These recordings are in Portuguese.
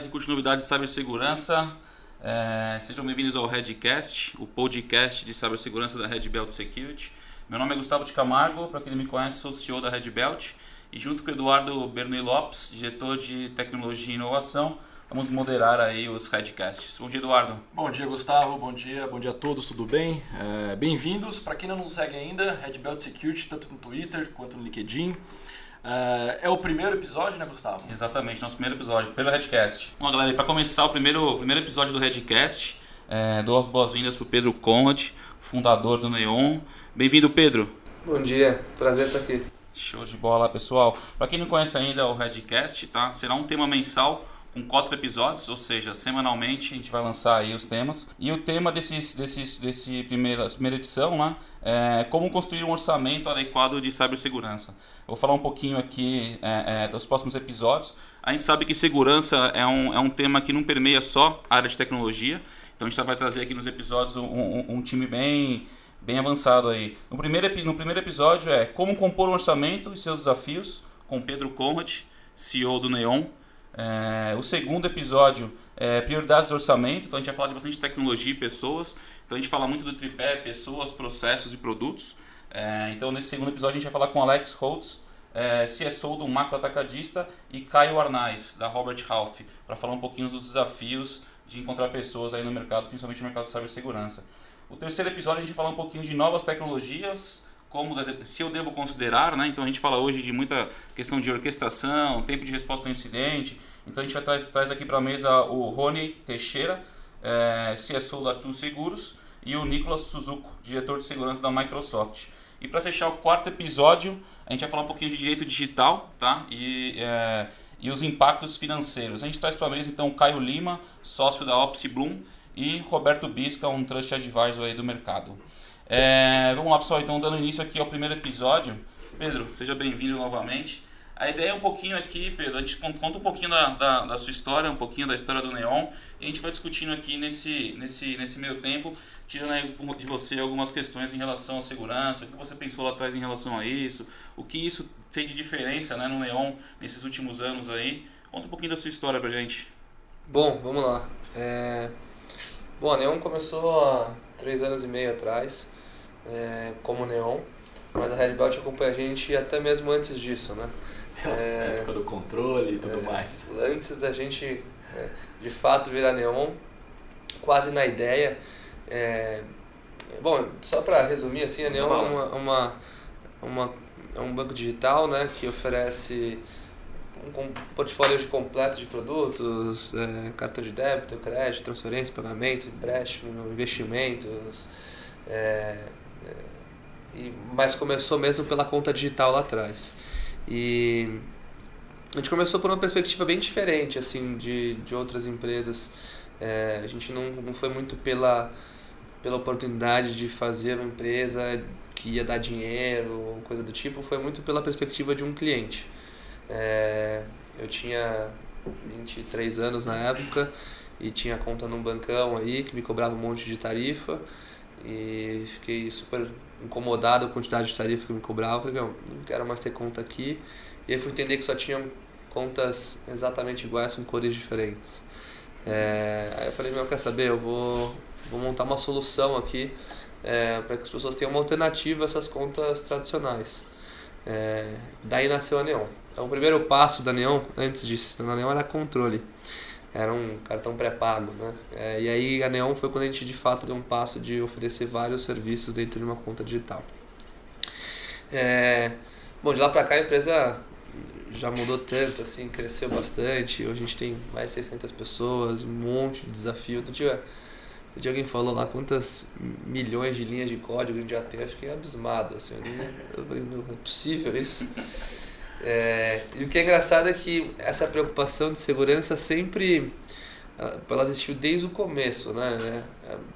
galera que curte novidades de cibersegurança. É, sejam bem-vindos ao Redcast, o podcast de cibersegurança da Red Belt Security. Meu nome é Gustavo de Camargo, para quem não me conhece, sou CEO da Red Belt e junto com o Eduardo Bernoulli Lopes, diretor de tecnologia e inovação, vamos moderar aí os Redcasts. Bom dia, Eduardo. Bom dia, Gustavo. Bom dia, bom dia a todos, tudo bem? É, Bem-vindos. Para quem não nos segue ainda, Red Belt Security, tanto no Twitter quanto no LinkedIn. É, é o primeiro episódio, né, Gustavo? Exatamente, nosso primeiro episódio, pelo Redcast. Bom, galera, para começar o primeiro, primeiro episódio do Redcast, é, dou as boas-vindas para o Pedro Conrad, fundador do Neon. Bem-vindo, Pedro. Bom dia, prazer estar aqui. Show de bola, pessoal. Para quem não conhece ainda o Redcast, tá? Será um tema mensal com quatro episódios, ou seja, semanalmente a gente vai lançar aí os temas. E o tema desses, desses, desse primeira, primeira edição né, é como construir um orçamento adequado de cibersegurança. Vou falar um pouquinho aqui é, é, dos próximos episódios. A gente sabe que segurança é um, é um tema que não permeia só a área de tecnologia, então a gente vai trazer aqui nos episódios um, um, um time bem bem avançado aí. No primeiro, no primeiro episódio é como compor um orçamento e seus desafios, com Pedro Conrad, CEO do Neon. É, o segundo episódio é prioridades do orçamento, então a gente vai falar de bastante tecnologia e pessoas. Então a gente fala muito do tripé, pessoas, processos e produtos. É, então nesse segundo episódio a gente vai falar com Alex Holtz, é, CSO do Macro Atacadista, e Caio Arnaz, da Robert Half, para falar um pouquinho dos desafios de encontrar pessoas aí no mercado, principalmente no mercado de cibersegurança. O terceiro episódio a gente fala um pouquinho de novas tecnologias, como se eu devo considerar, né? Então a gente fala hoje de muita questão de orquestração, tempo de resposta ao incidente. Então a gente traz, traz aqui para a mesa o Rony Teixeira, é, CSO da Tu Seguros, e o Nicolas Suzuko, diretor de segurança da Microsoft. E para fechar o quarto episódio, a gente vai falar um pouquinho de direito digital, tá? E, é, e os impactos financeiros. A gente traz para a mesa então o Caio Lima, sócio da Opsi Bloom, e Roberto Bisca, um Trust Advisor aí do mercado. É, vamos lá, pessoal, então dando início aqui ao primeiro episódio. Pedro, seja bem-vindo novamente. A ideia é um pouquinho aqui, Pedro, a gente conta um pouquinho da, da, da, sua história, um pouquinho da história do Neon, e a gente vai discutindo aqui nesse, nesse, nesse meio tempo, tirando aí de você algumas questões em relação à segurança, o que você pensou lá atrás em relação a isso, o que isso fez de diferença né, no Neon nesses últimos anos aí. Conta um pouquinho da sua história pra gente. Bom, vamos lá. É... Bom, a Neon começou há três anos e meio atrás, é, como Neon, mas a Red Belt acompanha a gente até mesmo antes disso, né? Nossa, é, época do controle e tudo é, mais. Antes da gente, é, de fato, virar Neon, quase na ideia. É, bom, só para resumir, assim, a Neon é uma, uma, uma, é um banco digital né, que oferece um portfólio completo de produtos, é, cartão de débito, crédito, transferência, pagamento, empréstimo, investimentos. É, é, e, mas começou mesmo pela conta digital lá atrás. E a gente começou por uma perspectiva bem diferente assim de, de outras empresas. É, a gente não, não foi muito pela, pela oportunidade de fazer uma empresa que ia dar dinheiro ou coisa do tipo, foi muito pela perspectiva de um cliente. É, eu tinha 23 anos na época e tinha conta num bancão aí que me cobrava um monte de tarifa e fiquei super incomodado com a quantidade de tarifa que me cobrava. Falei, não quero mais ter conta aqui. E aí fui entender que só tinham contas exatamente iguais com cores diferentes. É, aí eu falei, meu, quer saber? Eu vou, vou montar uma solução aqui é, para que as pessoas tenham uma alternativa a essas contas tradicionais. É, daí nasceu a Neon. Então, o primeiro passo da Neon, antes disso, na Neon era controle. Era um cartão pré-pago, né? É, e aí a Neon foi quando a gente de fato deu um passo de oferecer vários serviços dentro de uma conta digital. É, bom, de lá para cá a empresa já mudou tanto, assim, cresceu bastante. Hoje a gente tem mais de 600 pessoas, um monte de desafio. Outro dia, outro dia alguém falou lá quantas milhões de linhas de código a gente já tem. Eu fiquei abismado, assim. Eu falei, não é possível isso. É, e o que é engraçado é que essa preocupação de segurança sempre ela existiu desde o começo, né?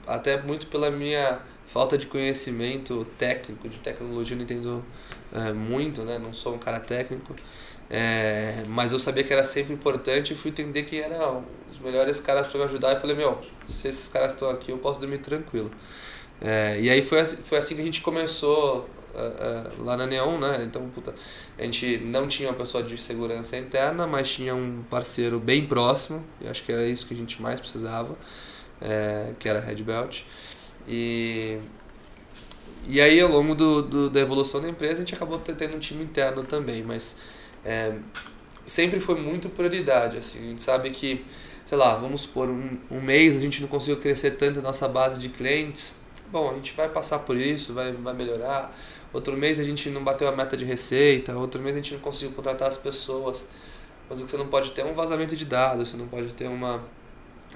Até muito pela minha falta de conhecimento técnico de tecnologia, eu não entendo é, muito, né? Não sou um cara técnico, é, mas eu sabia que era sempre importante e fui entender que eram os melhores caras para me ajudar. E falei, meu, se esses caras estão aqui, eu posso dormir tranquilo. É, e aí foi assim, foi assim que a gente começou uh, uh, lá na Neon, né? Então, puta, a gente não tinha uma pessoa de segurança interna, mas tinha um parceiro bem próximo, e acho que era isso que a gente mais precisava, é, que era a Red Belt. E, e aí, ao longo do, do, da evolução da empresa, a gente acabou tendo um time interno também, mas é, sempre foi muito prioridade. Assim, a gente sabe que, sei lá, vamos supor, um, um mês a gente não conseguiu crescer tanto a nossa base de clientes. Bom, a gente vai passar por isso, vai, vai melhorar. Outro mês a gente não bateu a meta de receita, outro mês a gente não conseguiu contratar as pessoas. Mas o que você não pode ter é um vazamento de dados, você não pode ter uma,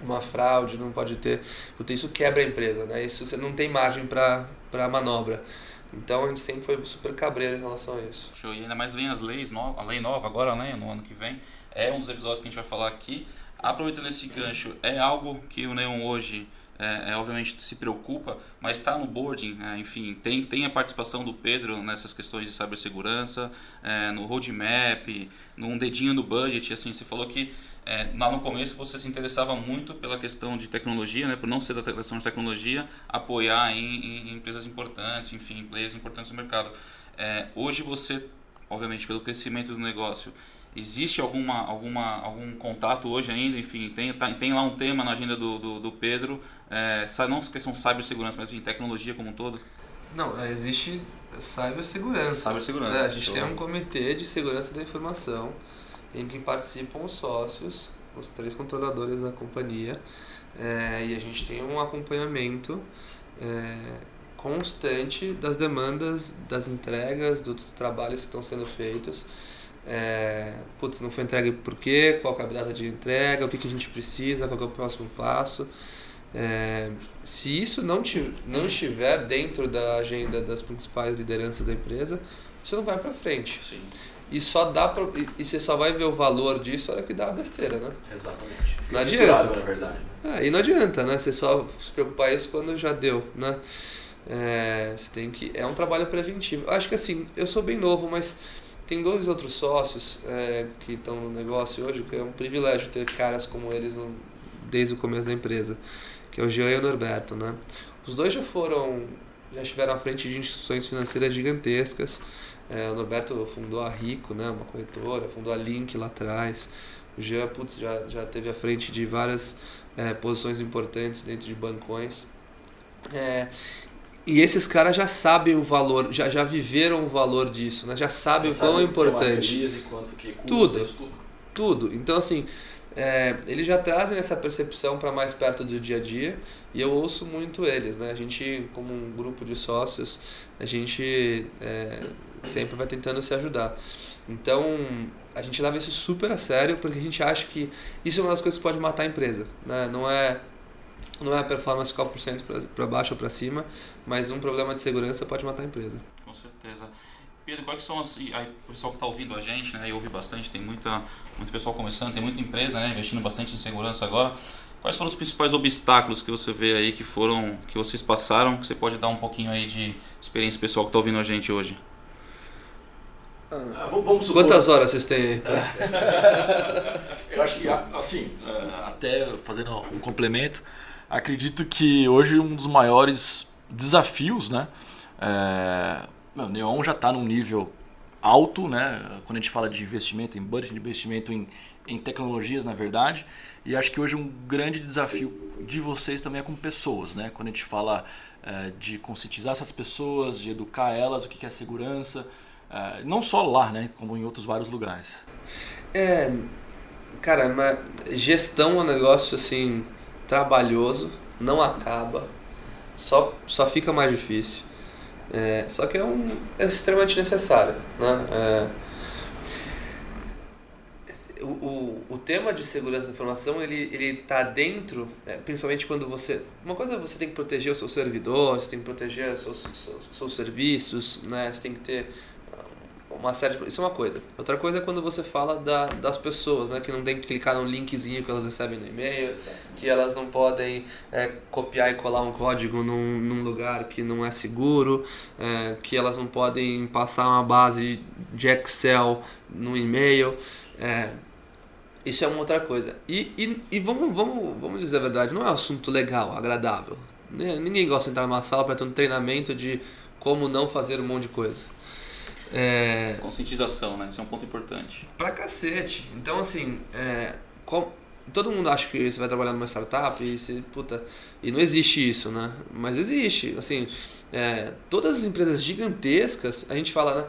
uma fraude, não pode ter. Porque isso quebra a empresa, né? Isso você não tem margem para manobra. Então a gente sempre foi super cabreiro em relação a isso. Show. E ainda mais vem as leis novas, a lei nova agora, né, no ano que vem. É um dos episódios que a gente vai falar aqui. Aproveitando esse gancho, é algo que o Neon hoje é, é, obviamente se preocupa, mas está no boarding, né? enfim, tem, tem a participação do Pedro nessas questões de cibersegurança, é, no roadmap, num dedinho no budget, assim, você falou que é, lá no começo você se interessava muito pela questão de tecnologia, né, por não ser da questão de tecnologia, apoiar em, em empresas importantes, enfim, players importantes no mercado. É, hoje você, obviamente, pelo crescimento do negócio, existe alguma, alguma, algum contato hoje ainda? Enfim, tem, tá, tem lá um tema na agenda do, do, do Pedro, é, não questão cibersegurança, mas em tecnologia como um todo? Não, é, existe cibersegurança. Cibersegurança. É, a gente tem um comitê de segurança da informação em que participam os sócios, os três controladores da companhia, é, e a gente tem um acompanhamento é, constante das demandas, das entregas, dos trabalhos que estão sendo feitos. É, putz, não foi entregue por quê? Qual é a data de entrega? O que, que a gente precisa? Qual é o próximo passo? É, se isso não, não estiver dentro da agenda das principais lideranças da empresa, isso não vai para frente. Sim. E só dá pra, e você só vai ver o valor disso hora que dá a besteira, né? Exatamente. Fica não adianta. Na verdade. É, e não adianta, né? Você só se preocupar isso quando já deu, né? É, você tem que é um trabalho preventivo. Acho que assim, eu sou bem novo, mas tem dois outros sócios é, que estão no negócio hoje, que é um privilégio ter caras como eles no, desde o começo da empresa, que é o Jean e o Norberto, né? Os dois já foram, já estiveram à frente de instituições financeiras gigantescas, é, o Norberto fundou a Rico, né, uma corretora, fundou a Link lá atrás. O Jean putz, já, já teve à frente de várias é, posições importantes dentro de bancões. É, e esses caras já sabem o valor, já, já viveram o valor disso, né? já sabem já o quão é importante. quanto que custa, tudo, tudo. Tudo. Então, assim, é, eles já trazem essa percepção para mais perto do dia a dia e eu ouço muito eles. Né? A gente, como um grupo de sócios, a gente é, sempre vai tentando se ajudar. Então, a gente leva isso super a sério porque a gente acha que isso é uma das coisas que pode matar a empresa. Né? Não é não é a performance ficar por cento para baixo ou para cima, mas um problema de segurança pode matar a empresa. Com certeza. Pedro, quais são as. Aí, o pessoal que está ouvindo a gente, né, e ouve bastante, tem muita, muito pessoal começando, tem muita empresa né, investindo bastante em segurança agora. Quais foram os principais obstáculos que você vê aí que foram, que vocês passaram, que você pode dar um pouquinho aí de experiência pessoal que está ouvindo a gente hoje? Ah, vamos supor... Quantas horas vocês têm aí? Eu acho que, assim, é, até fazendo um complemento, acredito que hoje um dos maiores desafios, né? É, o Neon já está num nível alto, né? Quando a gente fala de investimento em budget, de investimento em, em tecnologias, na verdade. E acho que hoje um grande desafio de vocês também é com pessoas, né? Quando a gente fala é, de conscientizar essas pessoas, de educar elas, o que é segurança, é, não só lá, né? Como em outros vários lugares. É, cara, mas gestão é um negócio assim trabalhoso, não acaba, só, só fica mais difícil. É, só que é, um, é extremamente necessário. Né? É, o, o, tema de segurança da informação ele ele está dentro, é, principalmente quando você uma coisa é você tem que proteger o seu servidor, você tem que proteger os seus, seus, seus serviços, né? Você tem que ter uma série de... Isso é uma coisa. Outra coisa é quando você fala da, das pessoas, né? Que não tem que clicar no linkzinho que elas recebem no e-mail, que elas não podem é, copiar e colar um código num, num lugar que não é seguro, é, que elas não podem passar uma base de Excel no e-mail. É, isso é uma outra coisa. E, e, e vamos, vamos, vamos dizer a verdade, não é um assunto legal, agradável. Ninguém gosta de entrar numa sala para ter um treinamento de como não fazer um monte de coisa. É... Conscientização, né? Esse é um ponto importante. Pra cacete. Então, assim, é, com, todo mundo acha que você vai trabalhar numa startup e você, puta, e não existe isso, né? Mas existe, assim, é, todas as empresas gigantescas, a gente fala, né?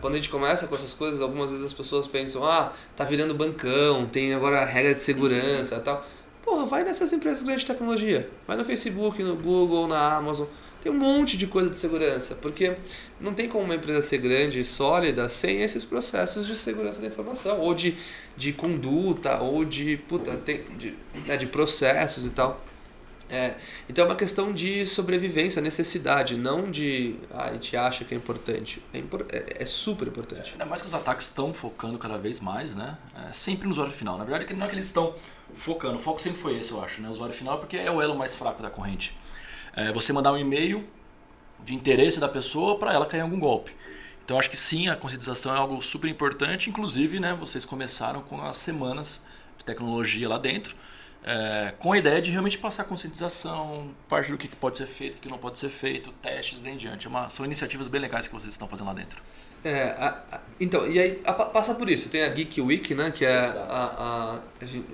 Quando a gente começa com essas coisas, algumas vezes as pessoas pensam, ah, tá virando bancão, tem agora regra de segurança e tal. Porra, vai nessas empresas grandes de tecnologia. Vai no Facebook, no Google, na Amazon. Tem um monte de coisa de segurança, porque não tem como uma empresa ser grande e sólida sem esses processos de segurança da informação, ou de, de conduta, ou de, puta, tem, de, né, de processos e tal. É, então é uma questão de sobrevivência, necessidade, não de ah, a gente acha que é importante. É, é, é super importante. Ainda mais que os ataques estão focando cada vez mais, né? É, sempre no usuário final. Na verdade, não é que eles estão focando, o foco sempre foi esse, eu acho, né? O usuário final, porque é o elo mais fraco da corrente. É, você mandar um e-mail de interesse da pessoa para ela cair em algum golpe. Então acho que sim, a conscientização é algo super importante. Inclusive, né, vocês começaram com as semanas de tecnologia lá dentro é, com a ideia de realmente passar conscientização, parte do que pode ser feito, o que não pode ser feito, testes e em diante. É uma, são iniciativas bem legais que vocês estão fazendo lá dentro. É, a, a, então, e aí a, passa por isso. Tem a Geek Week, né, que é, a,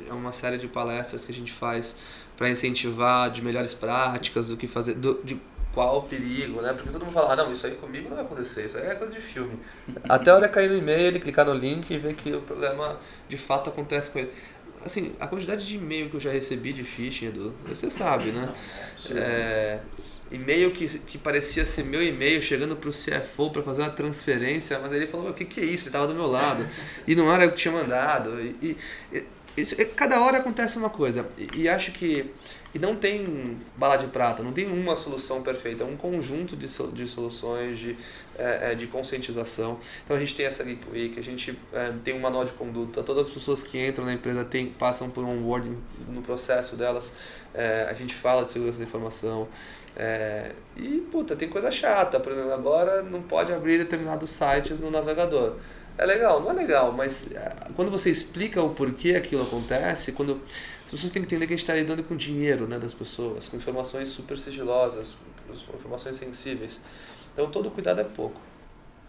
é uma série de palestras que a gente faz para incentivar de melhores práticas, do que fazer, do, de qual o perigo, né? Porque todo mundo fala, ah, não, isso aí comigo não vai acontecer, isso aí é coisa de filme. Até a hora cair no e-mail, ele clicar no link e ver que o problema de fato acontece com ele assim, a quantidade de e-mail que eu já recebi de phishing, Edu, você sabe, né? É, e-mail que, que parecia ser meu e-mail chegando para o CFO para fazer uma transferência, mas ele falou: o que, que é isso? Ele estava do meu lado. E não era eu que tinha mandado. E, e, isso, cada hora acontece uma coisa. E, e, acho que. E não tem bala de prata, não tem uma solução perfeita, é um conjunto de, de soluções, de, é, de conscientização. Então a gente tem essa Geek Week, a gente é, tem um manual de conduta, todas as pessoas que entram na empresa tem, passam por um onboarding no processo delas, é, a gente fala de segurança da informação. É, e, puta, tem coisa chata, por exemplo, agora não pode abrir determinados sites no navegador. É legal, não é legal, mas é, quando você explica o porquê aquilo acontece, quando as pessoas têm que entender que a gente está lidando com dinheiro né, das pessoas, com informações super sigilosas, informações sensíveis. Então todo cuidado é pouco.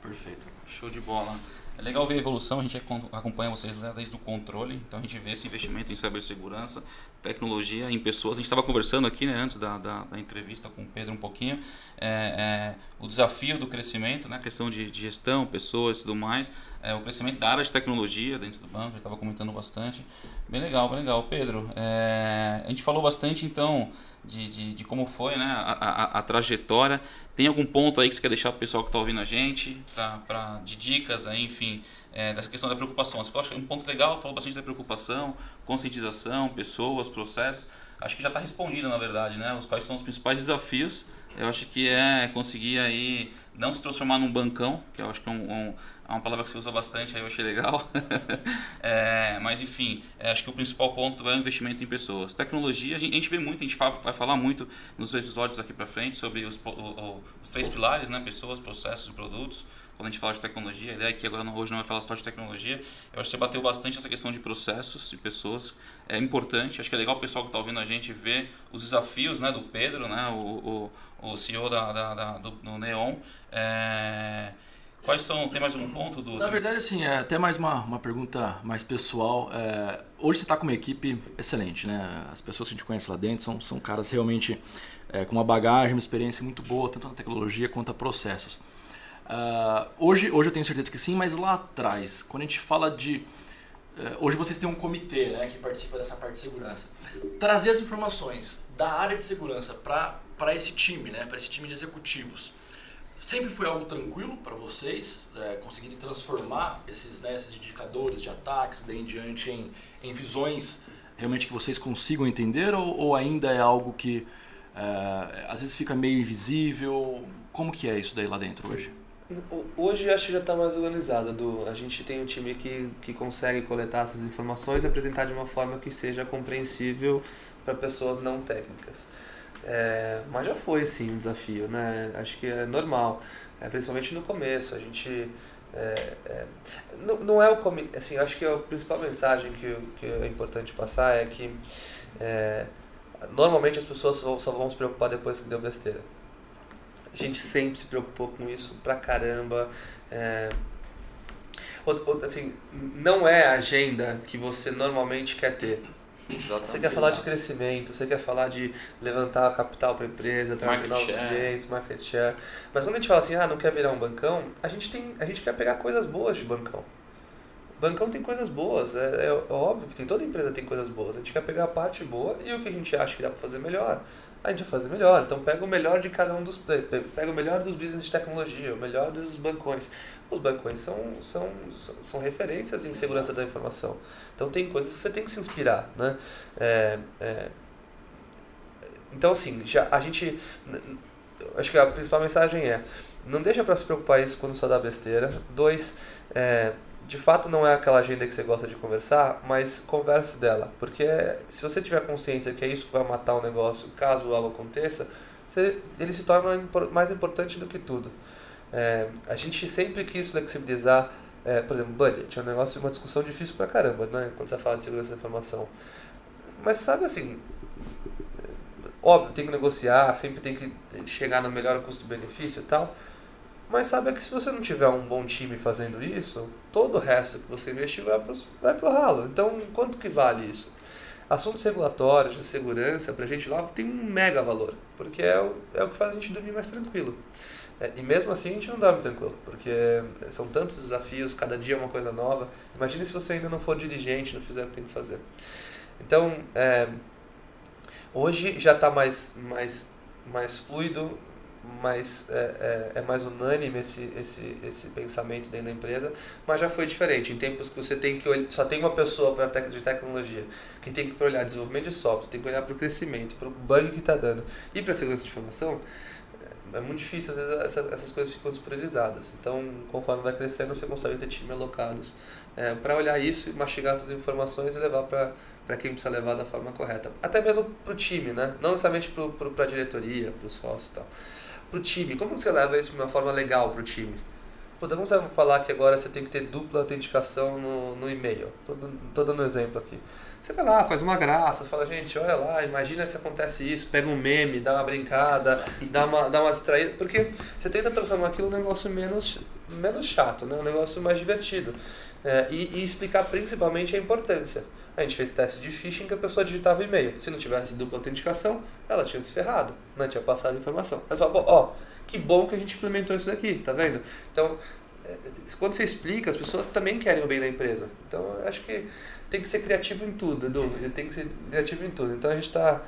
Perfeito, show de bola. É legal ver a evolução, a gente acompanha vocês desde o controle, então a gente vê esse investimento em cibersegurança, tecnologia, em pessoas. A gente estava conversando aqui né, antes da, da, da, entrevista com o Pedro um pouquinho, é, é, o desafio do crescimento, né, questão de, de gestão, pessoas e tudo mais, é, o crescimento da área de tecnologia dentro do banco, ele estava comentando bastante. Bem legal, bem legal. Pedro, é, a gente falou bastante então de, de, de como foi né, a, a, a, trajetória. Tem algum ponto aí que você quer deixar para o pessoal que está ouvindo a gente, pra, pra, de dicas, aí, enfim, é, dessa questão da preocupação? Você falou um ponto legal, falou bastante da preocupação, conscientização, pessoas, processos. Acho que já está respondido, na verdade, né? Os quais são os principais desafios eu acho que é conseguir aí não se transformar num bancão, que eu acho que é, um, um, é uma palavra que você usa bastante, aí eu achei legal. é, mas enfim, é, acho que o principal ponto é o investimento em pessoas. Tecnologia, a gente, a gente vê muito, a gente vai falar muito nos episódios aqui para frente sobre os, o, o, os três pilares, né? Pessoas, processos e produtos quando a gente fala de tecnologia, a ideia é que agora hoje não vai falar só de tecnologia. Eu acho que você bateu bastante essa questão de processos e pessoas. É importante, acho que é legal o pessoal que está ouvindo a gente ver os desafios né, do Pedro, né, o, o, o CEO da, da, da do, do, Neon. É, quais são, tem mais um ponto do... Na verdade, assim, é até mais uma, uma pergunta mais pessoal. É, hoje você está com uma equipe excelente, né? As pessoas que a gente conhece lá dentro são, são caras realmente é, com uma bagagem, uma experiência muito boa, tanto na tecnologia quanto a processos. Uh, hoje, hoje eu tenho certeza que sim, mas lá atrás, quando a gente fala de. Uh, hoje vocês têm um comitê né, que participa dessa parte de segurança. Trazer as informações da área de segurança para esse time, né, para esse time de executivos, sempre foi algo tranquilo para vocês é, conseguirem transformar esses, né, esses indicadores de ataques daí em diante em, em visões realmente que vocês consigam entender ou, ou ainda é algo que é, às vezes fica meio invisível? Como que é isso daí lá dentro hoje? Hoje acho que já está mais organizado. Do, a gente tem um time que, que consegue coletar essas informações e apresentar de uma forma que seja compreensível para pessoas não técnicas. É, mas já foi sim um desafio, né? Acho que é normal, é, principalmente no começo. A gente é, é, não, não é o assim, acho que a principal mensagem que, que é importante passar é que é, Normalmente as pessoas só vão se preocupar depois que deu besteira. A gente sempre se preocupou com isso pra caramba. É... Assim, não é a agenda que você normalmente quer ter. Exatamente. Você quer falar de crescimento, você quer falar de levantar capital para a empresa, trazer market novos share. clientes, market share. Mas quando a gente fala assim, ah, não quer virar um bancão, a gente, tem, a gente quer pegar coisas boas de bancão. Bancão tem coisas boas, é, é, óbvio que tem, toda empresa tem coisas boas. A gente quer pegar a parte boa e o que a gente acha que dá para fazer melhor, a gente vai fazer melhor. Então pega o melhor de cada um dos. Pega o melhor dos business de tecnologia, o melhor dos bancões. Os bancões são, são, são referências em segurança da informação. Então tem coisas que você tem que se inspirar. Né? É, é, então assim, já, a gente. Acho que a principal mensagem é. Não deixa para se preocupar isso quando só dá besteira. Dois, é, de fato não é aquela agenda que você gosta de conversar, mas converse dela. Porque se você tiver consciência que é isso que vai matar o negócio, caso algo aconteça, você, ele se torna mais importante do que tudo. É, a gente sempre quis flexibilizar, é, por exemplo, budget. É um negócio, uma discussão difícil pra caramba, né? Quando você fala de segurança da informação. Mas sabe assim, óbvio, tem que negociar, sempre tem que chegar no melhor custo-benefício e tal. Mas sabe que se você não tiver um bom time fazendo isso, todo o resto que você investiu vai pro, vai pro ralo. Então, quanto que vale isso? Assuntos regulatórios, de segurança, pra gente lá tem um mega valor, porque é o, é o que faz a gente dormir mais tranquilo. É, e mesmo assim a gente não dorme tranquilo, porque são tantos desafios, cada dia é uma coisa nova. Imagine se você ainda não for dirigente, não fizer o que tem que fazer. Então, é, hoje já está mais, mais, mais fluido, mais, é, é, é, mais unânime esse, esse, esse pensamento dentro da empresa, mas já foi diferente. Em tempos que você tem que só tem uma pessoa para tec, de tecnologia, que tem que olhar desenvolvimento de software, tem que olhar para o crescimento, para o bug que está dando e para a segurança de informação, é muito difícil, às vezes essas, essas coisas ficam despriorizadas. Então, conforme vai crescendo, você consegue ter time alocados é, para olhar isso e mastigar essas informações e levar para quem precisa levar da forma correta. Até mesmo para o time, né? não necessariamente para a diretoria, para os sócios e tal pro time. Como você leva isso de uma forma legal pro time? Puta, como você vai falar que agora você tem que ter dupla autenticação no, no e-mail? Tô, tô dando um exemplo aqui. Você vai lá, faz uma graça, fala, gente, olha lá, imagina se acontece isso, pega um meme, dá uma brincada, dá uma, dá uma distraída. Porque você tenta transformar aquilo num negócio menos, menos chato, né? um negócio mais divertido. É, e, e, explicar principalmente a importância. A gente fez teste de phishing que a pessoa digitava e-mail. Se não tivesse dupla autenticação, ela tinha se ferrado, né? tinha passado a informação. Mas fala, ó, que bom que a gente implementou isso daqui, tá vendo? Então, é, quando você explica, as pessoas também querem o bem da empresa. Então, eu acho que tem que ser criativo em tudo, Edu. Tem que ser criativo em tudo. Então, a gente está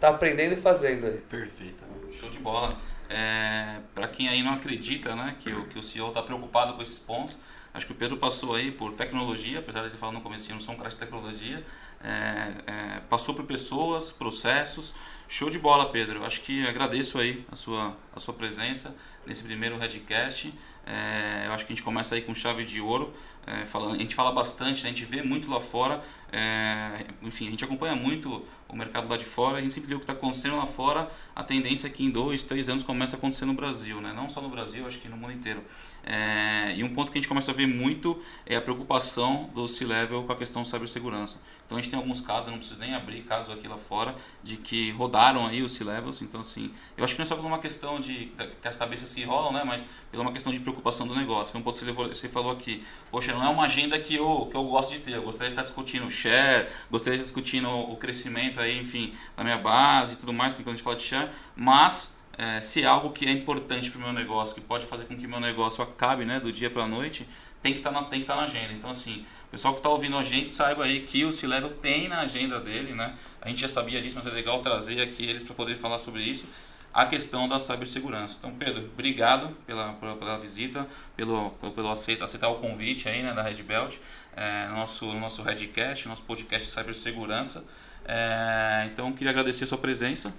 tá aprendendo e fazendo aí. Perfeito. Show de bola. É, para quem aí não acredita né, que, o, que o CEO está preocupado com esses pontos, Acho que o Pedro passou aí por tecnologia, apesar de ele falar no começo, não são um cara de tecnologia. É, é, passou por pessoas, processos. Show de bola, Pedro. Acho que agradeço aí a sua, a sua presença nesse primeiro Redcast. É, eu acho que a gente começa aí com chave de ouro. É, falando, a gente fala bastante, né? a gente vê muito lá fora. É, enfim, a gente acompanha muito o mercado lá de fora. A gente sempre vê o que está acontecendo lá fora. A tendência é que em dois, três anos comece a acontecer no Brasil, né? não só no Brasil, acho que no mundo inteiro. É, e um ponto que a gente começa a ver muito é a preocupação do C-Level com a questão de cibersegurança. Então a gente tem alguns casos, eu não preciso nem abrir casos aqui lá fora, de que rodaram aí os C-Levels. Então, assim, eu acho que não é só por uma questão de que as cabeças se enrolam, né? Mas pela uma questão de preocupação do negócio. Então, ponto você falou aqui, poxa, não é uma agenda que eu, que eu gosto de ter. Eu gostaria de estar discutindo share, gostaria de estar discutindo o crescimento aí, enfim, da minha base e tudo mais, quando a gente fala de share, mas é, se é algo que é importante para o meu negócio, que pode fazer com que meu negócio acabe né, do dia para a noite, tem que tá estar tá na agenda. Então, assim, o pessoal que está ouvindo a gente, saiba aí que o C-Level tem na agenda dele, né? A gente já sabia disso, mas é legal trazer aqui eles para poder falar sobre isso. A questão da cibersegurança. Então, Pedro, obrigado pela, pela, pela visita, pelo, pelo, pelo aceitar, aceitar o convite aí, né, da Red Belt, é, no nosso, no nosso Redcast, nosso podcast de cibersegurança. É, então, queria agradecer a sua presença.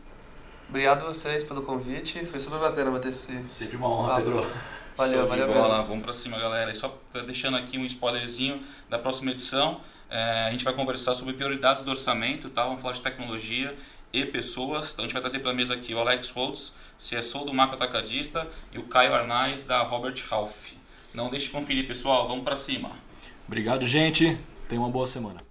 Obrigado a vocês pelo convite. Foi super bacana bater esse. Sempre uma honra, Pedro. Valeu, Show valeu mesmo. Vamos pra cima, galera. E só deixando aqui um spoilerzinho da próxima edição. É, a gente vai conversar sobre prioridades do orçamento, tá? Vamos falar de tecnologia e pessoas. Então a gente vai trazer para a mesa aqui o Alex Holtz, CSO do Macro Atacadista, e o Caio Arnaz da Robert Half. Não deixe de conferir, pessoal. Vamos para cima. Obrigado, gente. Tenha uma boa semana.